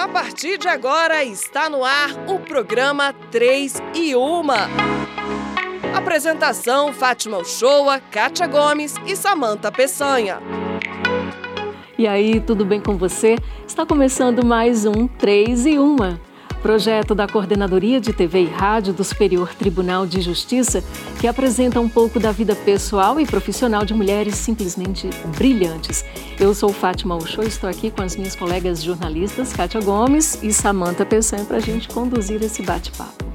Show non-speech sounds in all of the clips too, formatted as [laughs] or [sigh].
A partir de agora está no ar o programa 3 e 1. Apresentação: Fátima Uchoa, Kátia Gomes e Samanta Peçanha. E aí, tudo bem com você? Está começando mais um 3 e 1. Projeto da Coordenadoria de TV e Rádio do Superior Tribunal de Justiça, que apresenta um pouco da vida pessoal e profissional de mulheres simplesmente brilhantes. Eu sou Fátima Uchoa e estou aqui com as minhas colegas jornalistas Kátia Gomes e Samanta Pessan para a gente conduzir esse bate-papo.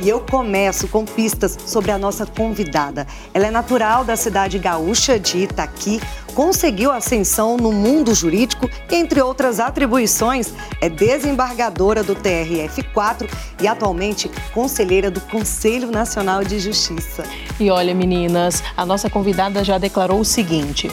E eu começo com pistas sobre a nossa convidada. Ela é natural da cidade gaúcha de Itaqui, conseguiu ascensão no mundo jurídico e, entre outras atribuições, é desembargadora do TRF4 e atualmente conselheira do Conselho Nacional de Justiça. E olha, meninas, a nossa convidada já declarou o seguinte.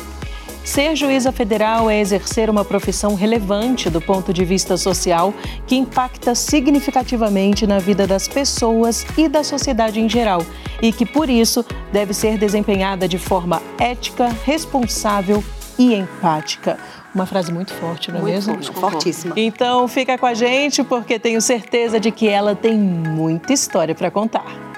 Ser juíza federal é exercer uma profissão relevante do ponto de vista social que impacta significativamente na vida das pessoas e da sociedade em geral e que, por isso, deve ser desempenhada de forma ética, responsável e empática. Uma frase muito forte, não é muito mesmo? Forte, fortíssima. Então fica com a gente porque tenho certeza de que ela tem muita história para contar.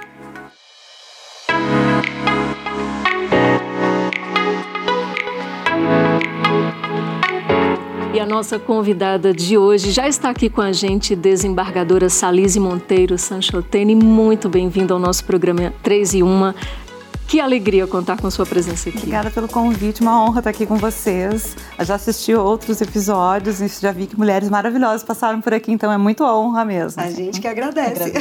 Nossa convidada de hoje já está aqui com a gente, desembargadora Salise Monteiro Sanchotene. Muito bem-vinda ao nosso programa 3 e 1. Que alegria contar com sua presença aqui. Obrigada pelo convite, uma honra estar aqui com vocês. Eu já assisti outros episódios e já vi que mulheres maravilhosas passaram por aqui, então é muito honra mesmo. A gente que agradece.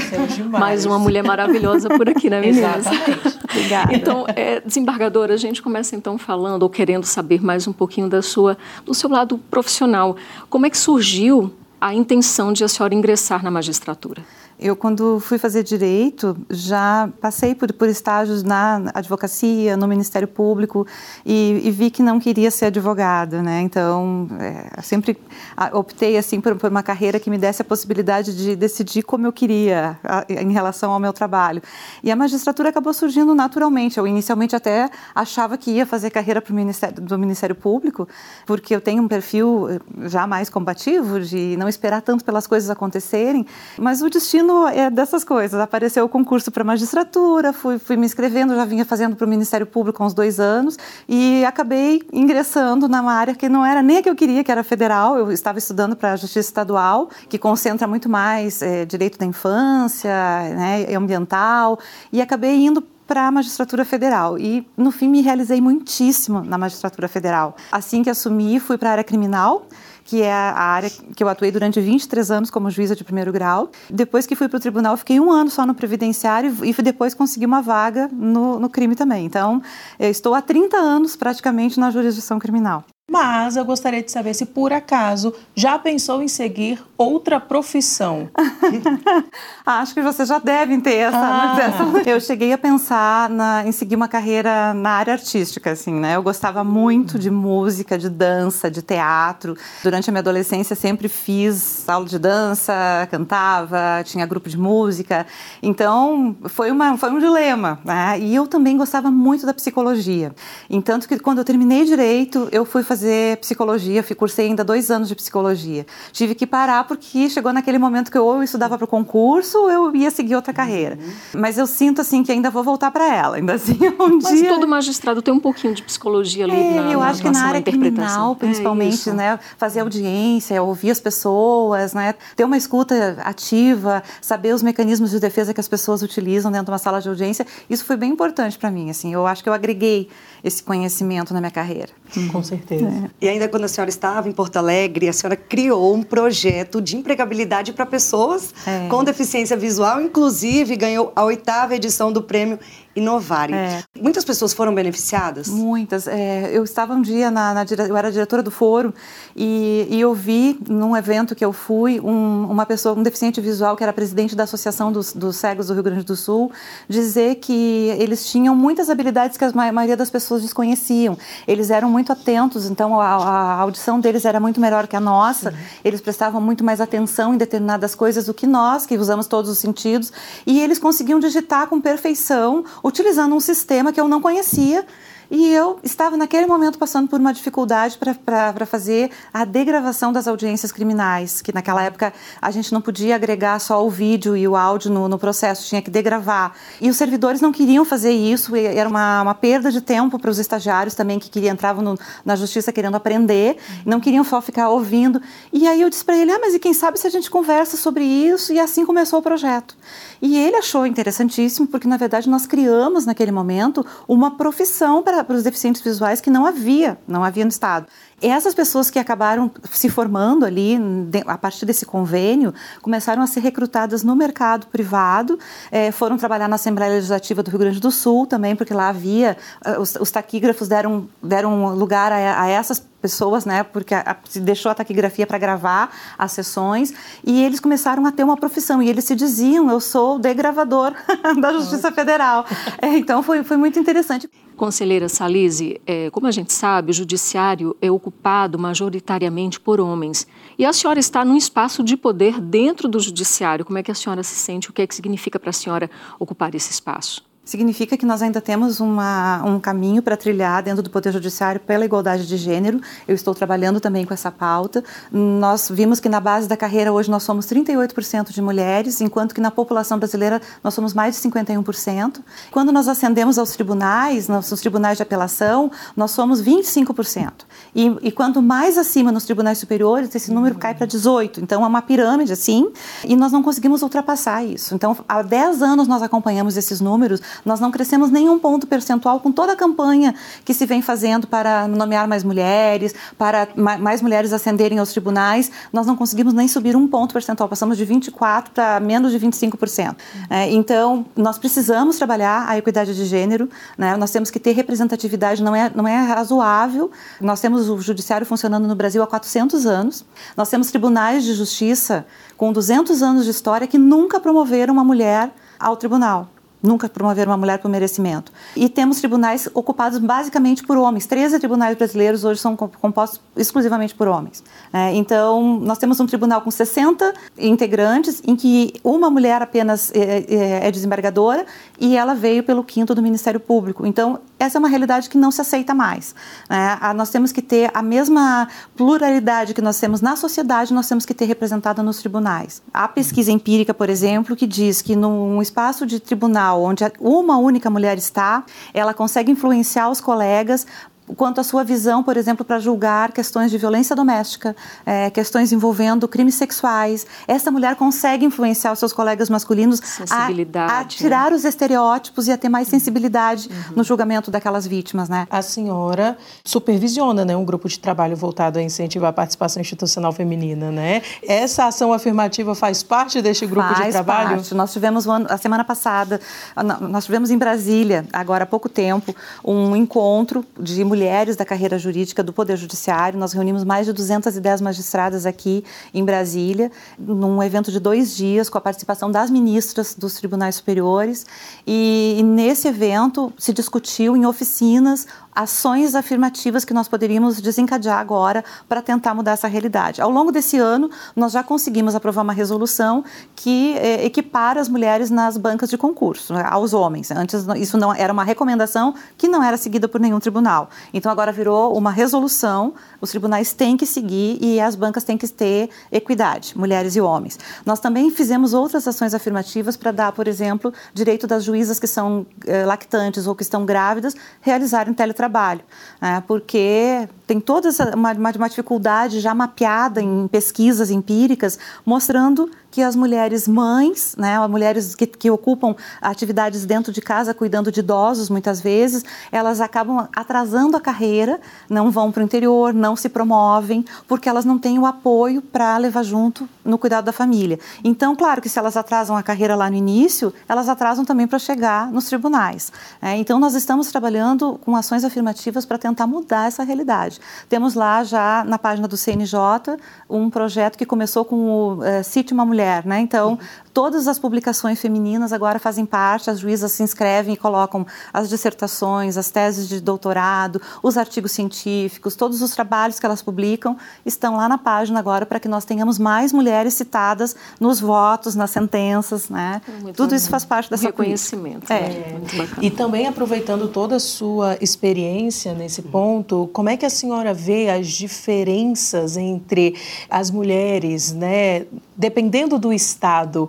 Mais uma mulher maravilhosa por aqui, né, meninas? Exatamente. [laughs] Obrigada. Então, é, desembargadora, a gente começa então falando ou querendo saber mais um pouquinho da sua, do seu lado profissional. Como é que surgiu a intenção de a senhora ingressar na magistratura? Eu, quando fui fazer direito, já passei por, por estágios na advocacia, no Ministério Público e, e vi que não queria ser advogada, né? Então, é, sempre optei assim por, por, uma carreira que me desse a possibilidade de decidir como eu queria a, em relação ao meu trabalho. E a magistratura acabou surgindo naturalmente. Eu inicialmente até achava que ia fazer carreira para o Ministério do Ministério Público, porque eu tenho um perfil eh, já mais combativo de não esperar tanto pelas coisas acontecerem, mas o destino é dessas coisas. Apareceu o concurso para magistratura, fui, fui me inscrevendo, já vinha fazendo para o Ministério Público há uns dois anos e acabei ingressando numa área que não era nem a que eu queria, que era federal. Eu estava estudando para a Justiça Estadual, que concentra muito mais é, direito da infância, né, ambiental, e acabei indo para a magistratura federal e no fim me realizei muitíssimo na magistratura federal. Assim que assumi, fui para a área criminal que é a área que eu atuei durante 23 anos como juíza de primeiro grau. Depois que fui para o tribunal, fiquei um ano só no previdenciário e depois consegui uma vaga no, no crime também. Então, estou há 30 anos praticamente na jurisdição criminal. Mas eu gostaria de saber se por acaso já pensou em seguir outra profissão. [laughs] Acho que vocês já devem ter essa, Ah. essa- Eu cheguei a pensar na- em seguir uma carreira na área artística, assim, né? Eu gostava muito de música, de dança, de teatro. Durante a minha adolescência sempre fiz aula de dança, cantava, tinha grupo de música. Então foi, uma, foi um dilema, né? E eu também gostava muito da psicologia. Entanto que quando eu terminei direito, eu fui fazer psicologia, fui cursei ainda dois anos de psicologia. Tive que parar porque chegou naquele momento que eu ou eu estudava para o concurso ou eu ia seguir outra carreira. Mas eu sinto assim que ainda vou voltar para ela, ainda assim [laughs] um Mas dia. todo magistrado tem um pouquinho de psicologia ali É, na, eu na acho que na área interpretação. criminal, É principalmente, isso. né? Fazer audiência, ouvir as pessoas, né? Ter uma escuta ativa, saber os mecanismos de defesa que as pessoas utilizam dentro de uma sala de audiência, isso foi bem importante para mim, assim. Eu acho que eu agreguei esse conhecimento na minha carreira. Com certeza. E ainda quando a senhora estava em Porto Alegre, a senhora criou um projeto de empregabilidade para pessoas É. com deficiência visual, inclusive ganhou a oitava edição do prêmio Inovare. É. Muitas pessoas foram beneficiadas? Muitas. É, eu estava um dia na, na eu era diretora do foro e, e eu vi num evento que eu fui um- uma pessoa, um deficiente visual que era presidente da Associação dos, dos Cegos do Rio Grande do Sul, dizer que eles tinham muitas habilidades que a ma- maioria das pessoas desconheciam. Eles eram muito atentos, então a, a audição deles era muito melhor que a nossa. Eles prestavam muito mais atenção em determinadas coisas do que nós, que usamos todos os sentidos, e eles conseguiam digitar com perfeição utilizando um sistema que eu não conhecia E eu estava naquele momento passando por uma dificuldade para fazer a degravação das audiências criminais, que naquela época a gente não podia agregar só o vídeo e o áudio no, no processo, tinha que degravar. E os servidores não queriam fazer isso, era uma, uma perda de tempo para os estagiários também que queriam, entravam no, na justiça querendo aprender, não queriam só ficar ouvindo. E aí eu disse para ele: ah, mas e quem sabe se a gente conversa sobre isso? E assim começou o projeto. E ele achou interessantíssimo, porque na verdade nós criamos naquele momento uma profissão para, para os deficientes visuais que não havia, não havia no Estado essas pessoas que acabaram se formando ali, a partir desse convênio, começaram a ser recrutadas no mercado privado, é, foram trabalhar na Assembleia Legislativa do Rio Grande do Sul também, porque lá havia, eh, os, os taquígrafos deram, deram lugar a, a essas pessoas, né, porque a, a, se deixou a taquigrafia para gravar as sessões e eles começaram a ter uma profissão e eles se diziam, eu sou degravador [laughs] da Justiça Federal. É, então foi, foi muito interessante. Conselheira Salise, é, como a gente sabe, o judiciário é ocupado majoritariamente por homens. E a senhora está num espaço de poder dentro do judiciário. Como é que a senhora se sente? O que é que significa para a senhora ocupar esse espaço? Significa que nós ainda temos uma, um caminho para trilhar dentro do Poder Judiciário pela igualdade de gênero. Eu estou trabalhando também com essa pauta. Nós vimos que na base da carreira hoje nós somos 38% de mulheres, enquanto que na população brasileira nós somos mais de 51%. Quando nós ascendemos aos tribunais, nos tribunais de apelação, nós somos 25%. E, e quanto mais acima nos tribunais superiores, esse número cai para 18%. Então é uma pirâmide assim, e nós não conseguimos ultrapassar isso. Então há 10 anos nós acompanhamos esses números nós não crescemos nenhum ponto percentual com toda a campanha que se vem fazendo para nomear mais mulheres, para mais mulheres ascenderem aos tribunais. Nós não conseguimos nem subir um ponto percentual, passamos de 24% para menos de 25%. É, então, nós precisamos trabalhar a equidade de gênero, né? nós temos que ter representatividade, não é, não é razoável. Nós temos o judiciário funcionando no Brasil há 400 anos, nós temos tribunais de justiça com 200 anos de história que nunca promoveram uma mulher ao tribunal nunca promover uma mulher por merecimento. E temos tribunais ocupados basicamente por homens. 13 tribunais brasileiros hoje são compostos exclusivamente por homens. É, então, nós temos um tribunal com 60 integrantes, em que uma mulher apenas é, é, é desembargadora e ela veio pelo quinto do Ministério Público. Então, essa é uma realidade que não se aceita mais. Né? Nós temos que ter a mesma pluralidade que nós temos na sociedade, nós temos que ter representada nos tribunais. Há pesquisa empírica, por exemplo, que diz que num espaço de tribunal onde uma única mulher está, ela consegue influenciar os colegas quanto à sua visão, por exemplo, para julgar questões de violência doméstica, é, questões envolvendo crimes sexuais. Essa mulher consegue influenciar os seus colegas masculinos a, a, né? tirar né? os estereótipos e a ter mais sensibilidade uhum. no julgamento daquelas vítimas, né? A senhora supervisiona, né, um grupo de trabalho voltado a incentivar a participação institucional feminina, né? Essa ação afirmativa faz parte deste grupo faz de trabalho? Parte. Nós tivemos a semana passada, nós tivemos em Brasília, agora há pouco tempo, um encontro de mulheres da carreira jurídica do Poder Judiciário. Nós reunimos mais de 210 magistradas aqui em Brasília, num evento de dois dias, com a participação das ministras dos tribunais superiores. E, e nesse evento se discutiu em oficinas ações afirmativas que nós poderíamos desencadear agora para tentar mudar essa realidade. Ao longo desse ano, nós já conseguimos aprovar uma resolução que eh, equipara as mulheres nas bancas de concurso né, aos homens. Antes isso não era uma recomendação que não era seguida por nenhum tribunal. Então agora virou uma resolução. Os tribunais têm que seguir e as bancas têm que ter equidade, mulheres e homens. Nós também fizemos outras ações afirmativas para dar, por exemplo, direito das juízas que são eh, lactantes ou que estão grávidas realizarem teletrabalho trabalho, né? porque tem toda essa, uma, uma dificuldade já mapeada em pesquisas empíricas mostrando que as mulheres mães, né, mulheres que, que ocupam atividades dentro de casa, cuidando de idosos muitas vezes, elas acabam atrasando a carreira, não vão para o interior, não se promovem, porque elas não têm o apoio para levar junto no cuidado da família. Então, claro que se elas atrasam a carreira lá no início, elas atrasam também para chegar nos tribunais. Né? Então, nós estamos trabalhando com ações afirmativas para tentar mudar essa realidade. Temos lá já na página do CNJ um projeto que começou com o uh, Cite uma mulher, né? Então, todas as publicações femininas agora fazem parte, as juízas se inscrevem e colocam as dissertações, as teses de doutorado, os artigos científicos, todos os trabalhos que elas publicam estão lá na página agora para que nós tenhamos mais mulheres citadas nos votos, nas sentenças, né? Muito Tudo isso faz parte dessa reconhecimento. É. Né? E também aproveitando toda a sua experiência nesse ponto, como é que a senhora vê as diferenças entre as mulheres, né? Dependendo do estado,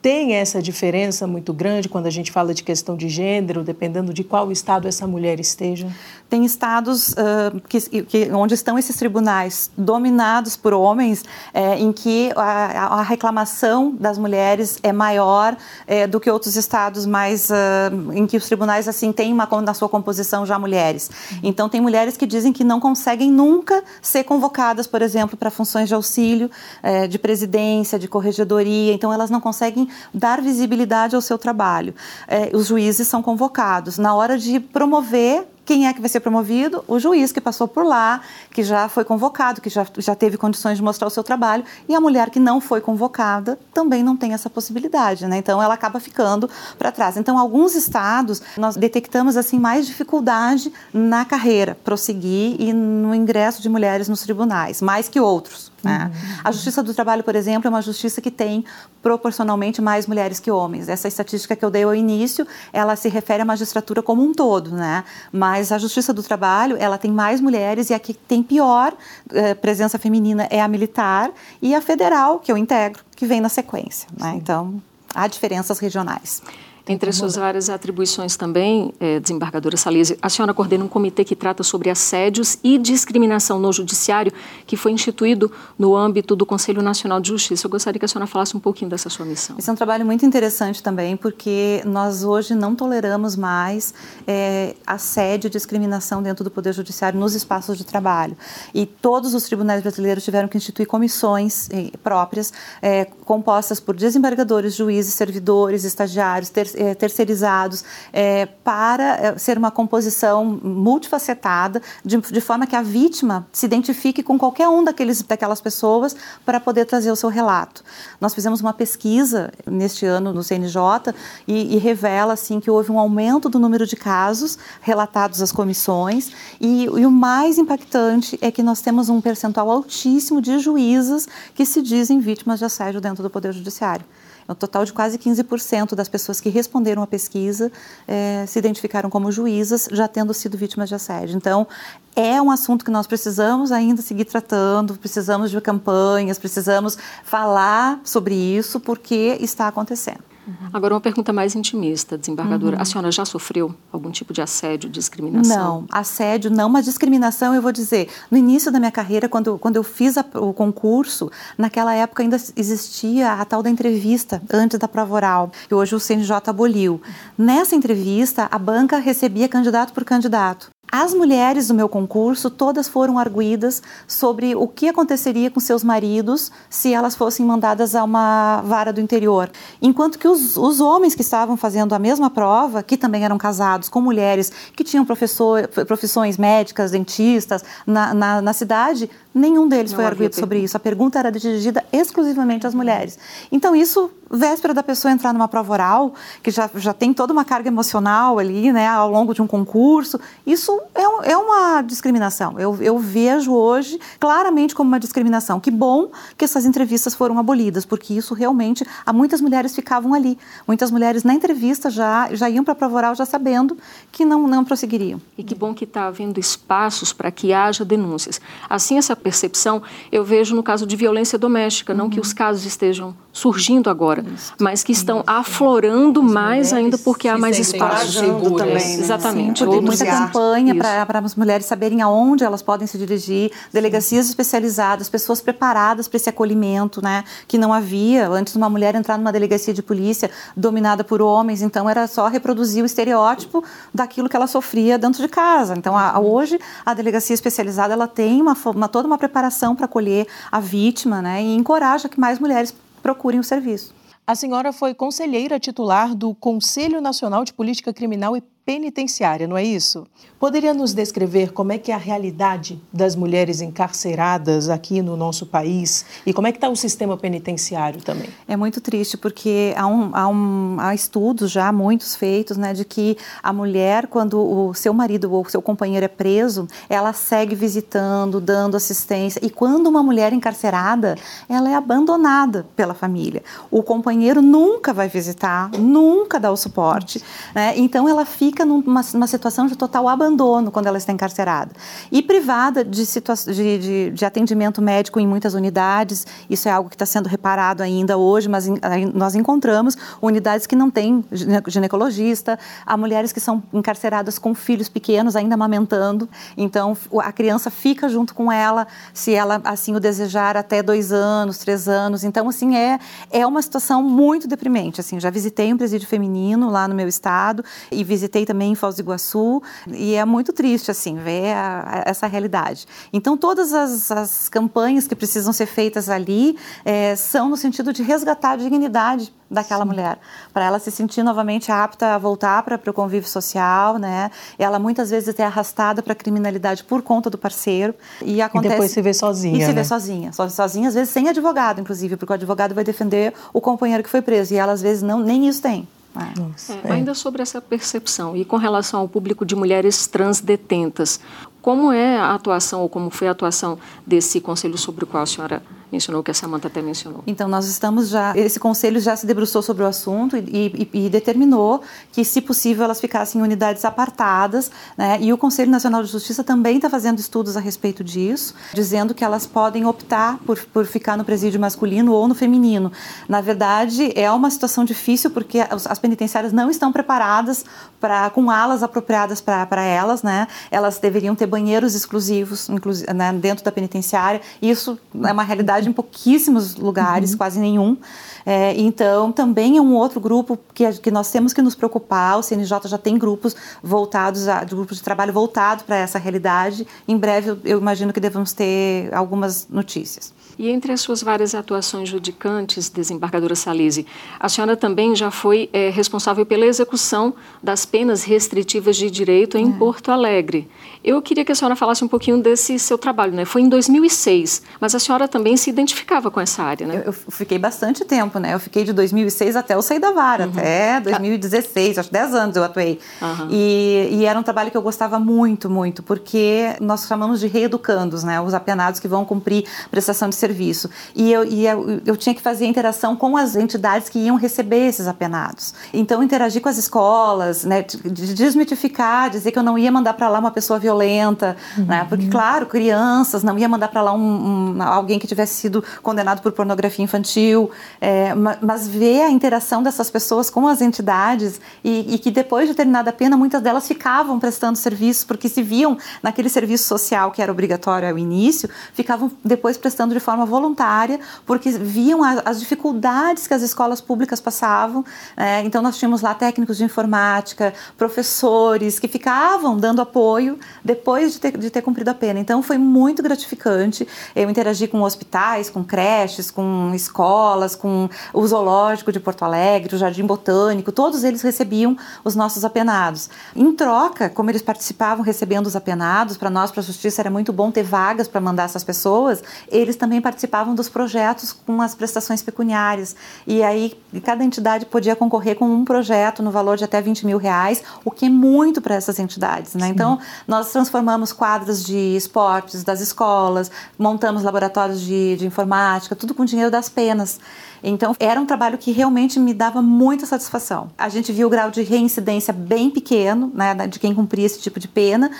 tem essa diferença muito grande quando a gente fala de questão de gênero, dependendo de qual estado essa mulher esteja? Tem estados uh, que, que, onde estão esses tribunais dominados por homens, é, em que a, a, reclamação das mulheres é maior é, do que outros estados mais uh, em que os tribunais assim têm uma, na sua composição já mulheres. Então tem mulheres que dizem que não conseguem nunca ser convocadas, por exemplo, para funções de auxílio, é, de presidência, de corregedoria. Então elas não conseguem dar visibilidade ao seu trabalho. É, os juízes são convocados. Na hora de promover quem é que vai ser promovido? O juiz que passou por lá, que já foi convocado, que já, já teve condições de mostrar o seu trabalho, e a mulher que não foi convocada também não tem essa possibilidade, né? Então ela acaba ficando para trás. Então, alguns estados nós detectamos assim mais dificuldade na carreira, prosseguir e no ingresso de mulheres nos tribunais, mais que outros. Né? Uhum. A Justiça do Trabalho, por exemplo, é uma justiça que tem proporcionalmente mais mulheres que homens. Essa estatística que eu dei ao início, ela se refere à magistratura como um todo, né? Mas a Justiça do Trabalho, ela tem mais mulheres e a que tem pior eh, presença feminina é a militar e a federal, que eu integro, que vem na sequência. Né? Então, há diferenças regionais. Entre as suas várias atribuições também, é, desembargadora Salese, a senhora coordena um comitê que trata sobre assédios e discriminação no judiciário, que foi instituído no âmbito do Conselho Nacional de Justiça. Eu gostaria que a senhora falasse um pouquinho dessa sua missão. Esse é um trabalho muito interessante também, porque nós hoje não toleramos mais é, assédio e discriminação dentro do Poder Judiciário nos espaços de trabalho. E todos os tribunais brasileiros tiveram que instituir comissões eh, próprias, é, compostas por desembargadores, juízes, servidores, estagiários, ter é, terceirizados é, para é, ser uma composição multifacetada, de, de, forma que a vítima se identifique com qualquer um daqueles, daquelas pessoas para poder trazer o seu relato. Nós fizemos uma pesquisa neste ano no CNJ e, e revela assim que houve um aumento do número de casos relatados às comissões e, e o mais impactante é que nós temos um percentual altíssimo de juízas que se dizem vítimas de assédio dentro do Poder Judiciário. Um total de quase 15% das pessoas que responderam à pesquisa é, se identificaram como juízas, já tendo sido vítimas de assédio. Então, é um assunto que nós precisamos ainda seguir tratando, precisamos de campanhas, precisamos falar sobre isso, porque está acontecendo. Uhum. Agora, uma pergunta mais intimista, desembargadora. Uhum. A senhora já sofreu algum tipo de assédio, discriminação? Não, assédio não, mas discriminação eu vou dizer. No início da minha carreira, quando, quando eu fiz a, o concurso, naquela época ainda existia a tal da entrevista, antes da prova oral, que hoje o CNJ aboliu. Nessa entrevista, a banca recebia candidato por candidato. As mulheres do meu concurso todas foram arguídas sobre o que aconteceria com seus maridos se elas fossem mandadas a uma vara do interior. Enquanto que os, os homens que estavam fazendo a mesma prova, que também eram casados com mulheres que tinham professor, profissões médicas, dentistas na, na, na cidade, nenhum deles Não foi arguído sobre isso. A pergunta era dirigida exclusivamente às mulheres. Então, isso, véspera da pessoa entrar numa prova oral, que já, já tem toda uma carga emocional ali, né, ao longo de um concurso, isso é, é uma discriminação. Eu, eu vejo hoje claramente como uma discriminação. Que bom que essas entrevistas foram abolidas, porque isso realmente, há muitas mulheres ficavam ali. Muitas mulheres na entrevista já, já iam para a prova oral já sabendo que não, não prosseguiriam. E que bom que está havendo espaços para que haja denúncias. Assim, essa percepção eu vejo no caso de violência doméstica, uhum. não que uhum. os casos estejam surgindo agora, Isso. mas que estão aflorando As mais ainda porque há mais espaço. Também, né? Exatamente. Tem muita campanha para as mulheres saberem aonde elas podem se dirigir, delegacias Sim. especializadas, pessoas preparadas para esse acolhimento, né? Que não havia antes uma mulher entrar numa delegacia de polícia dominada por homens, então era só reproduzir o estereótipo daquilo que ela sofria dentro de casa. Então a, hoje a delegacia especializada ela tem uma, uma toda uma preparação para acolher a vítima, né? E encoraja que mais mulheres procurem o serviço. A senhora foi conselheira titular do Conselho Nacional de Política Criminal e penitenciária, não é isso? Poderia nos descrever como é que é a realidade das mulheres encarceradas aqui no nosso país e como é que está o sistema penitenciário também? É muito triste porque há, um, há, um, há estudos já muitos feitos, né, de que a mulher quando o seu marido ou o seu companheiro é preso, ela segue visitando, dando assistência e quando uma mulher encarcerada, ela é abandonada pela família. O companheiro nunca vai visitar, nunca dá o suporte, né? Então ela fica numa, numa situação de total abandono quando ela está encarcerada. E privada de, de, de, de atendimento médico em muitas unidades, isso é algo que está sendo reparado ainda hoje, mas nós encontramos unidades que não têm ginecologista, há mulheres que são encarceradas com filhos pequenos ainda amamentando, então a criança fica junto com ela, se ela assim o desejar, até dois anos, três anos. Então, assim, é, é uma situação muito deprimente. Assim, já visitei um presídio feminino lá no meu estado e visitei também em Foz do Iguaçu e é muito triste, assim, ver a, a, essa realidade. Então, todas as, as, campanhas que precisam ser feitas ali é, são no sentido de resgatar a dignidade daquela Sim. mulher, para ela se sentir novamente apta a voltar para o convívio social, né? Ela muitas vezes é arrastada para a criminalidade por conta do parceiro e acontece e depois se vê sozinha. E né? se vê sozinha, sozinha às vezes sem advogado, inclusive, porque o advogado vai defender o companheiro que foi preso e ela às vezes não nem isso tem. É. É, ainda sobre essa percepção e com relação ao público de mulheres trans detentas, como é a atuação ou como foi a atuação desse conselho sobre o qual a senhora mencionou, que a Samanta até mencionou. Então, nós estamos já, esse conselho já se debruçou sobre o assunto e, e, e determinou que, se possível, elas ficassem em unidades apartadas, né? E o Conselho Nacional de Justiça também está fazendo estudos a respeito disso, dizendo que elas podem optar por, por ficar no presídio masculino ou no feminino. Na verdade, é uma situação difícil porque as, as penitenciárias não estão preparadas para com alas apropriadas para elas, né? Elas deveriam ter banheiros exclusivos, né, dentro da penitenciária. Isso é uma realidade verdade, em pouquíssimos lugares, uhum. quase nenhum. É, então, também é um outro grupo que, que nós temos que nos preocupar. O CNJ já tem grupos voltados, a, grupos de trabalho voltado para essa realidade. Em breve, eu, eu imagino que devemos ter algumas notícias. E entre as suas várias atuações judicantes, desembargadora Salise, a senhora também já foi é, responsável pela execução das penas restritivas de direito em é. Porto Alegre. Eu queria que a senhora falasse um pouquinho desse seu trabalho, né? Foi em 2006, mas a senhora também se identificava com essa área, né? Eu, eu fiquei bastante tempo, né? Eu fiquei de 2006 até eu sair da vara, uhum. até 2016, acho 10 anos eu atuei. Uhum. E, e, era um trabalho que eu gostava muito, muito, porque nós chamamos de reeducandos, né? Os apenados que vão cumprir prestação de serviço. E eu, e eu, eu tinha que fazer interação com as entidades que iam receber esses apenados. Então, interagir com as escolas, né, de desmitificar, dizer que eu não ia mandar para lá uma pessoa violenta, uhum. né, porque, claro, crianças, não ia mandar para lá um, um, alguém que tivesse sido condenado por pornografia infantil, é, mas ver a interação dessas pessoas com as entidades e, e que depois de terminada a pena, muitas delas ficavam prestando serviço, porque se viam naquele serviço social que era obrigatório ao início, ficavam depois prestando de forma voluntária, porque viam as, dificuldades que as escolas públicas passavam. É, então, nós tínhamos lá técnicos de informática, professores que ficavam dando apoio depois de ter, de ter cumprido a pena. Então, foi muito gratificante. Eu interagi com com creches, com escolas, com o Zoológico de Porto Alegre, o Jardim Botânico, todos eles recebiam os nossos apenados. Em troca, como eles participavam recebendo os apenados, para nós, para a Justiça, era muito bom ter vagas para mandar essas pessoas, eles também participavam dos projetos com as prestações pecuniárias. E aí cada entidade podia concorrer com um projeto no valor de até 20 mil reais, o que é muito para essas entidades. Né? Então, nós transformamos quadros de esportes das escolas, montamos laboratórios de, de informática, tudo com dinheiro das penas. Então, era um trabalho que realmente me dava muita satisfação. A gente viu o grau de reincidência bem pequeno, né, de quem cumpria esse tipo de pena,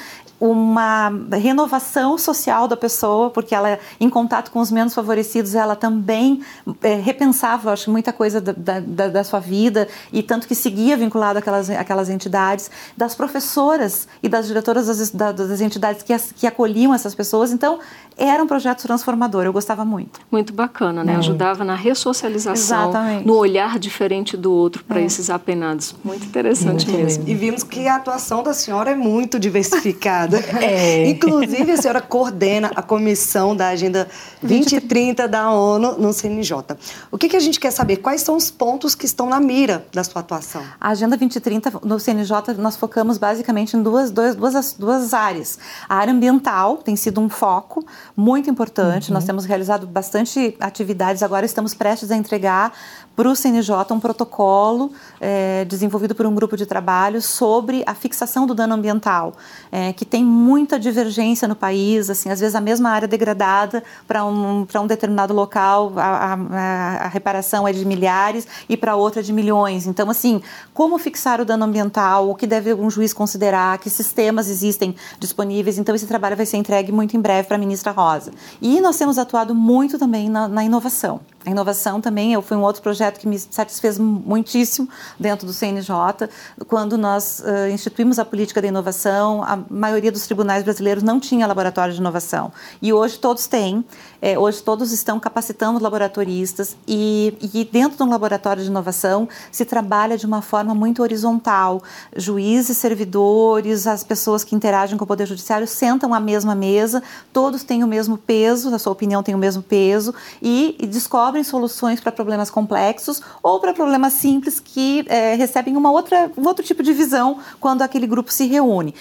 uma renovação social da pessoa, porque ela, em contato com os menos favorecidos, ela também é, repensava, acho, muita coisa da, da, da, sua vida, e tanto que seguia vinculado àquelas, àquelas entidades, das professoras e das diretoras das, das entidades que, que acolhiam essas pessoas. Então, era um projeto transformador, eu gostava muito. Muito bacana, né? É. Ajudava na ressocialização, Exatamente. no olhar diferente do outro para é. esses apenados. Muito interessante muito mesmo. E vimos que a atuação da senhora é muito diversificada. Obrigada. É. [laughs] Inclusive, a senhora coordena a comissão da Agenda 2030 da ONU no CNJ. O que, que a gente quer saber? Quais são os pontos que estão na mira da sua atuação? A Agenda 2030 no CNJ nós focamos basicamente em duas, duas, duas, duas áreas. A área ambiental tem sido um foco muito importante. Uhum. Nós temos realizado bastante atividades. Agora estamos prestes a entregar para o CNJ um protocolo é, desenvolvido por um grupo de trabalho sobre a fixação do dano ambiental, é, que tem muita divergência no país, assim, às vezes a mesma área degradada para um, um determinado local, a, a, a reparação é de milhares e para outra é de milhões. Então, assim, como fixar o dano ambiental, o que deve um juiz considerar, que sistemas existem disponíveis. Então, esse trabalho vai ser entregue muito em breve para a ministra Rosa. E nós temos atuado muito também na, na inovação. A inovação também foi um outro projeto que me satisfez muitíssimo dentro do CNJ. Quando nós uh, instituímos a política da inovação, a maioria dos tribunais brasileiros não tinha laboratório de inovação. E hoje todos têm. É, hoje todos estão capacitando laboratoristas e, e dentro de um laboratório de inovação se trabalha de uma forma muito horizontal. Juízes, servidores, as pessoas que interagem com o Poder Judiciário sentam à mesma mesa, todos têm o mesmo peso, na sua opinião tem o mesmo peso e, e descobrem soluções para problemas complexos ou para problemas simples que é, recebem uma outra, um outro tipo de visão quando aquele grupo se reúne.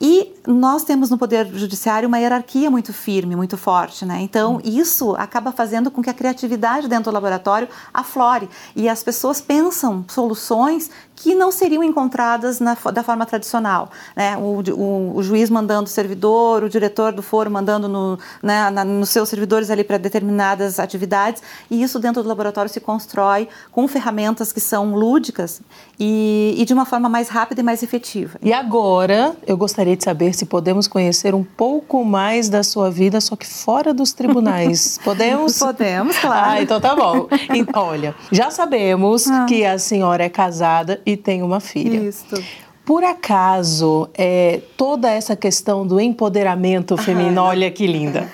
E nós temos no Poder Judiciário uma hierarquia muito firme, muito forte, né? Então, isso acaba fazendo com que a criatividade dentro do laboratório aflore. E as pessoas pensam soluções que não seriam encontradas na, da forma tradicional. Né? O, o, o, juiz mandando o servidor, o diretor do foro mandando no, né, na, nos seus servidores ali para determinadas atividades, e isso dentro do laboratório se constrói com ferramentas que são lúdicas e, e de uma forma mais rápida e mais efetiva. E agora, eu gostaria de saber se podemos conhecer um pouco mais da sua vida, só que fora dos tribunais. [laughs] Podemos? Podemos, claro. Ah, então tá bom. Então, olha, já sabemos ah. que a senhora é casada e tem uma filha. Isso. Por acaso, é, toda essa questão do empoderamento feminino, ah, olha que linda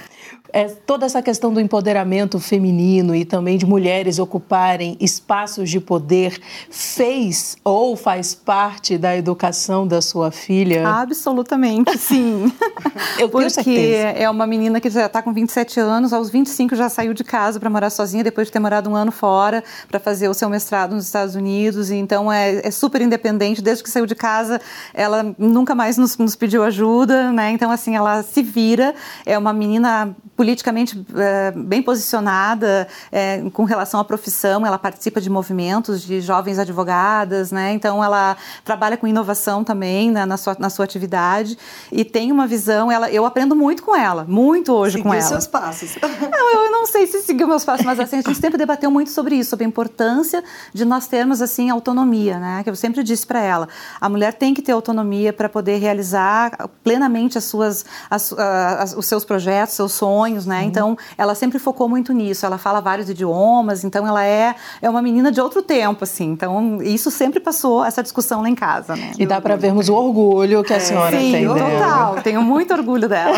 é, toda essa questão do empoderamento feminino e também de mulheres ocuparem espaços de poder fez ou faz parte da educação da sua filha? Absolutamente, sim. [laughs] Eu Porque certeza. é uma menina que já está com 27 anos, aos 25 já saiu de casa para morar sozinha, depois de ter morado um ano fora para fazer o seu mestrado nos Estados Unidos. E então é, é, super independente. Desde que saiu de casa, ela nunca mais nos, nos pediu ajuda, né? Então, assim, ela se vira. É uma menina politicamente é, bem posicionada é, com relação à profissão, ela participa de movimentos de jovens advogadas, né? Então ela trabalha com inovação também né, na, sua, na sua atividade e tem uma visão. Ela, eu aprendo muito com ela, muito hoje com ela. seus passos. [laughs] Não, eu não sei se seguiu meus passos, mas assim, a gente sempre debateu muito sobre isso, sobre a importância de nós termos assim autonomia, né? Que eu sempre disse para ela, a mulher tem que ter autonomia para poder realizar plenamente as suas, as, as, os seus projetos, seus sonhos sonhos, né? Uhum. Então, ela sempre focou muito nisso. Ela fala vários idiomas, então ela é, é uma menina de outro tempo, assim. Então, isso sempre passou essa discussão lá em casa, né? E dá para vermos o orgulho que a é, senhora sim, tem. Sim, total. Tenho muito orgulho dela.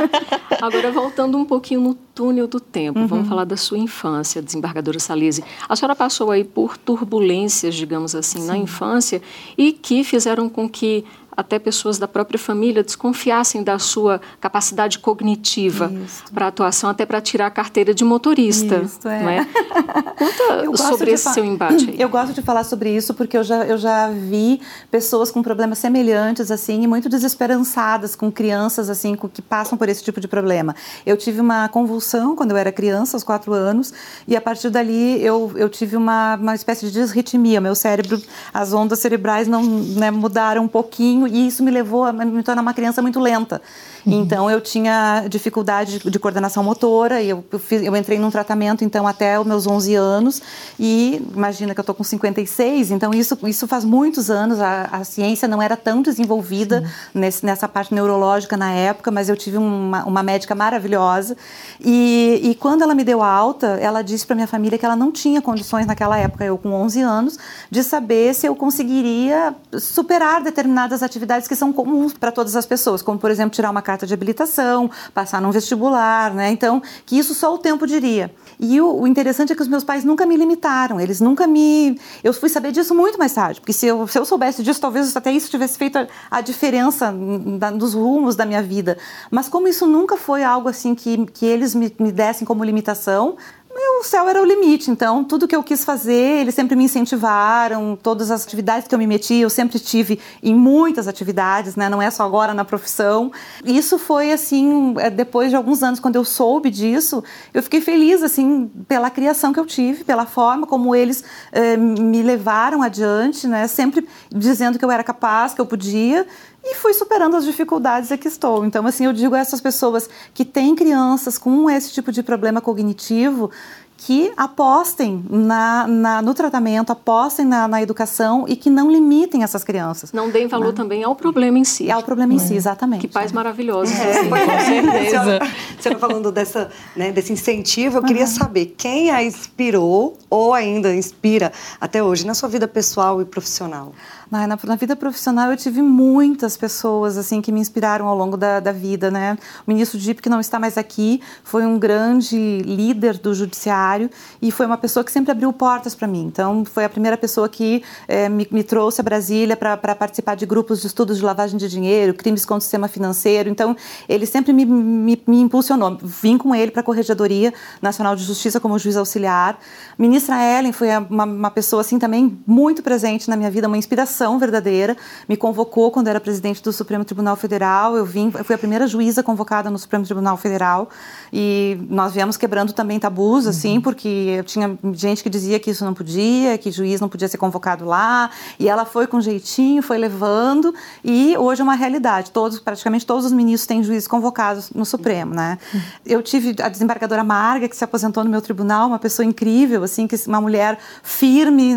[laughs] Agora, voltando um pouquinho no túnel do tempo, uhum. vamos falar da sua infância, desembargadora Salise. A senhora passou aí por turbulências, digamos assim, sim. na infância e que fizeram com que até pessoas da própria família desconfiassem da sua capacidade cognitiva para atuação, até para tirar a carteira de motorista. Isso, é. Não é? [laughs] Conta sobre esse seu embate. Aí. Eu gosto de falar sobre isso porque eu já, eu já vi pessoas com problemas semelhantes assim e muito desesperançadas com crianças assim que passam por esse tipo de problema. Eu tive uma convulsão quando eu era criança, aos quatro anos, e a partir dali eu, eu tive uma, uma espécie de desritmia. Meu cérebro, as ondas cerebrais não né, mudaram um pouquinho e isso me levou a me tornar uma criança muito lenta. Então eu tinha dificuldade de, de coordenação motora e eu, eu, fiz, eu, entrei num tratamento então até os meus 11 anos. E imagina que eu estou com 56, então isso, isso faz muitos anos, a, a ciência não era tão desenvolvida nesse, nessa parte neurológica na época, mas eu tive uma, uma médica maravilhosa. E, e quando ela me deu alta, ela disse para minha família que ela não tinha condições naquela época, eu com 11 anos, de saber se eu conseguiria superar determinadas atividades atividades que são comuns para todas as pessoas, como por exemplo tirar uma carta de habilitação, passar num vestibular, né? Então, que isso só o tempo diria. E o, o, interessante é que os meus pais nunca me limitaram, eles nunca me. Eu fui saber disso muito mais tarde, porque se eu, se eu soubesse disso, talvez até isso tivesse feito a, a diferença da, dos rumos da minha vida. Mas como isso nunca foi algo assim que, que eles me, me dessem como limitação, o céu era o limite. Então, tudo que eu quis fazer, eles sempre me incentivaram. Todas as atividades que eu me meti, eu sempre tive em muitas atividades, né? Não é só agora na profissão. Isso foi assim, é, depois de alguns anos, quando eu soube disso, eu fiquei feliz assim pela criação que eu tive, pela forma como eles eh, me levaram adiante, né? Sempre dizendo que eu era capaz, que eu podia e fui superando as dificuldades e que estou. Então, assim, eu digo a essas pessoas que têm crianças com esse tipo de problema cognitivo que apostem na, na, no tratamento, apostem na, na, educação e que não limitem essas crianças. Não deem valor né? também ao problema em si. Ao problema em si, é. exatamente. Que pais maravilhosos. É, assim, com [laughs] certeza. Você está falando dessa, né, desse incentivo, eu uhum. queria saber quem a inspirou ou ainda inspira até hoje na sua vida pessoal e profissional. Na, na, na, vida profissional eu tive muitas pessoas assim que me inspiraram ao longo da, da vida, né? O ministro Dip, que não está mais aqui, foi um grande líder do judiciário e foi uma pessoa que sempre abriu portas para mim. Então, foi a primeira pessoa que é, me, me, trouxe a Brasília para participar de grupos de estudos de lavagem de dinheiro, crimes contra o sistema financeiro. Então, ele sempre me, me, me impulsionou. Vim com ele para a Corregedoria Nacional de Justiça como juiz auxiliar. Ministra Ellen foi uma, uma pessoa assim também muito presente na minha vida, uma inspiração verdadeira, me convocou quando era presidente do Supremo Tribunal Federal. Eu vim, eu fui a primeira juíza convocada no Supremo Tribunal Federal e nós viemos quebrando também tabus, uhum. assim, porque tinha gente que dizia que isso não podia, que juiz não podia ser convocado lá, e ela foi com jeitinho, foi levando, e hoje é uma realidade. Todos, praticamente todos os ministros têm juízes convocados no Supremo, né? Uhum. Eu tive a desembargadora Marga, que se aposentou no meu tribunal, uma pessoa incrível, assim, que uma mulher firme,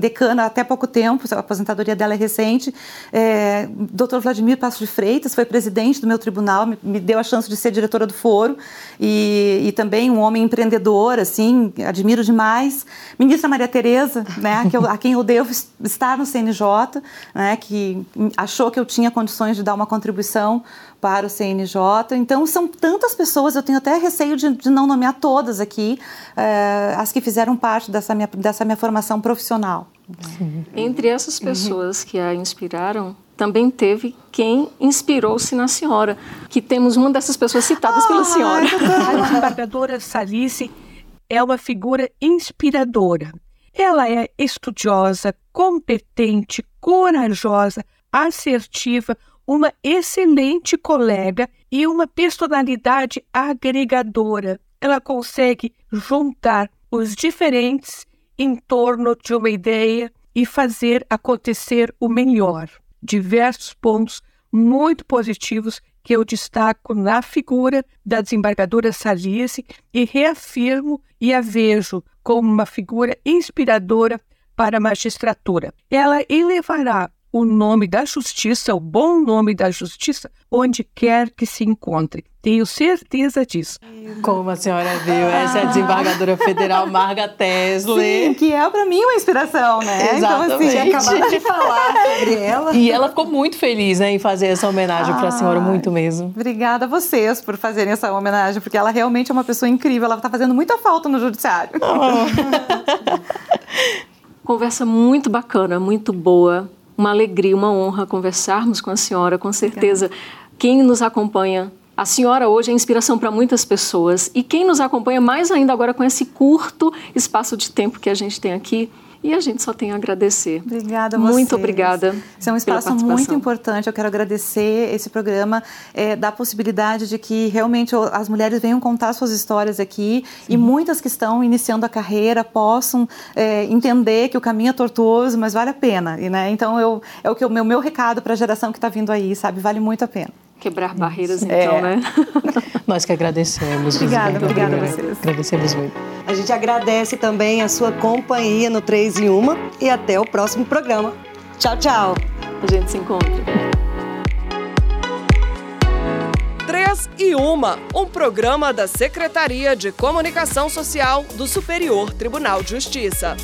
decana até pouco tempo, aposentada aposentadoria dela é recente. É, Dr. Vladimir Passo de Freitas foi presidente do meu tribunal, me, me deu a chance de ser diretora do foro e, e, também um homem empreendedor, assim, admiro demais. Ministra Maria Tereza, né, que eu, a quem eu devo estar no CNJ, né, que achou que eu tinha condições de dar uma contribuição para o CNJ. Então, são tantas pessoas, eu tenho até receio de, de não nomear todas aqui, é, as que fizeram parte dessa minha, dessa minha formação profissional. Sim. Entre essas pessoas que a inspiraram, também teve quem inspirou-se na senhora, que temos uma dessas pessoas citadas ah, pela senhora. [laughs] A desembargadora Salice é uma figura inspiradora. Ela é estudiosa, competente, corajosa, assertiva, uma excelente colega e uma personalidade agregadora. Ela consegue juntar os diferentes em torno de uma ideia e fazer acontecer o melhor. Diversos pontos muito positivos que eu destaco na figura da desembargadora Salice e reafirmo e a vejo como uma figura inspiradora para a magistratura. Ela elevará o nome da justiça, o bom nome da justiça, onde quer que se encontre. Tenho certeza disso. Como a senhora viu, essa é a desembargadora federal Marga Tesla. Sim, que é para mim uma inspiração, né? Exatamente. Então, assim, de falar sobre ela. E ela ficou muito feliz né, em fazer essa homenagem para a senhora, muito mesmo. Obrigada a vocês por fazerem essa homenagem, porque ela realmente é uma pessoa incrível, ela está fazendo muita falta no judiciário. Oh. [laughs] Conversa muito bacana, muito boa uma alegria, uma honra conversarmos com a senhora, com certeza. Obrigada. Quem nos acompanha a senhora hoje é inspiração para muitas pessoas e quem nos acompanha mais ainda agora com esse curto espaço de tempo que a gente tem aqui, e a gente só tem a agradecer. Obrigada vocês. Muito obrigada. Esse é um espaço muito importante. Eu quero agradecer esse programa, é, da possibilidade de que realmente as mulheres venham contar suas histórias aqui Sim. e muitas que estão iniciando a carreira possam é, entender que o caminho é tortuoso, mas vale a pena. E, né, então, eu, é o que o meu, meu recado para a geração que está vindo aí, sabe? Vale muito a pena. Quebrar barreiras, então, é. né? [laughs] Nós que agradecemos. Obrigada, obrigada a vocês. Agradecemos muito. A gente agradece também a sua companhia no 3 em 1 e até o próximo programa. Tchau, tchau. A gente se encontra. 3 e 1, um programa da Secretaria de Comunicação Social do Superior Tribunal de Justiça.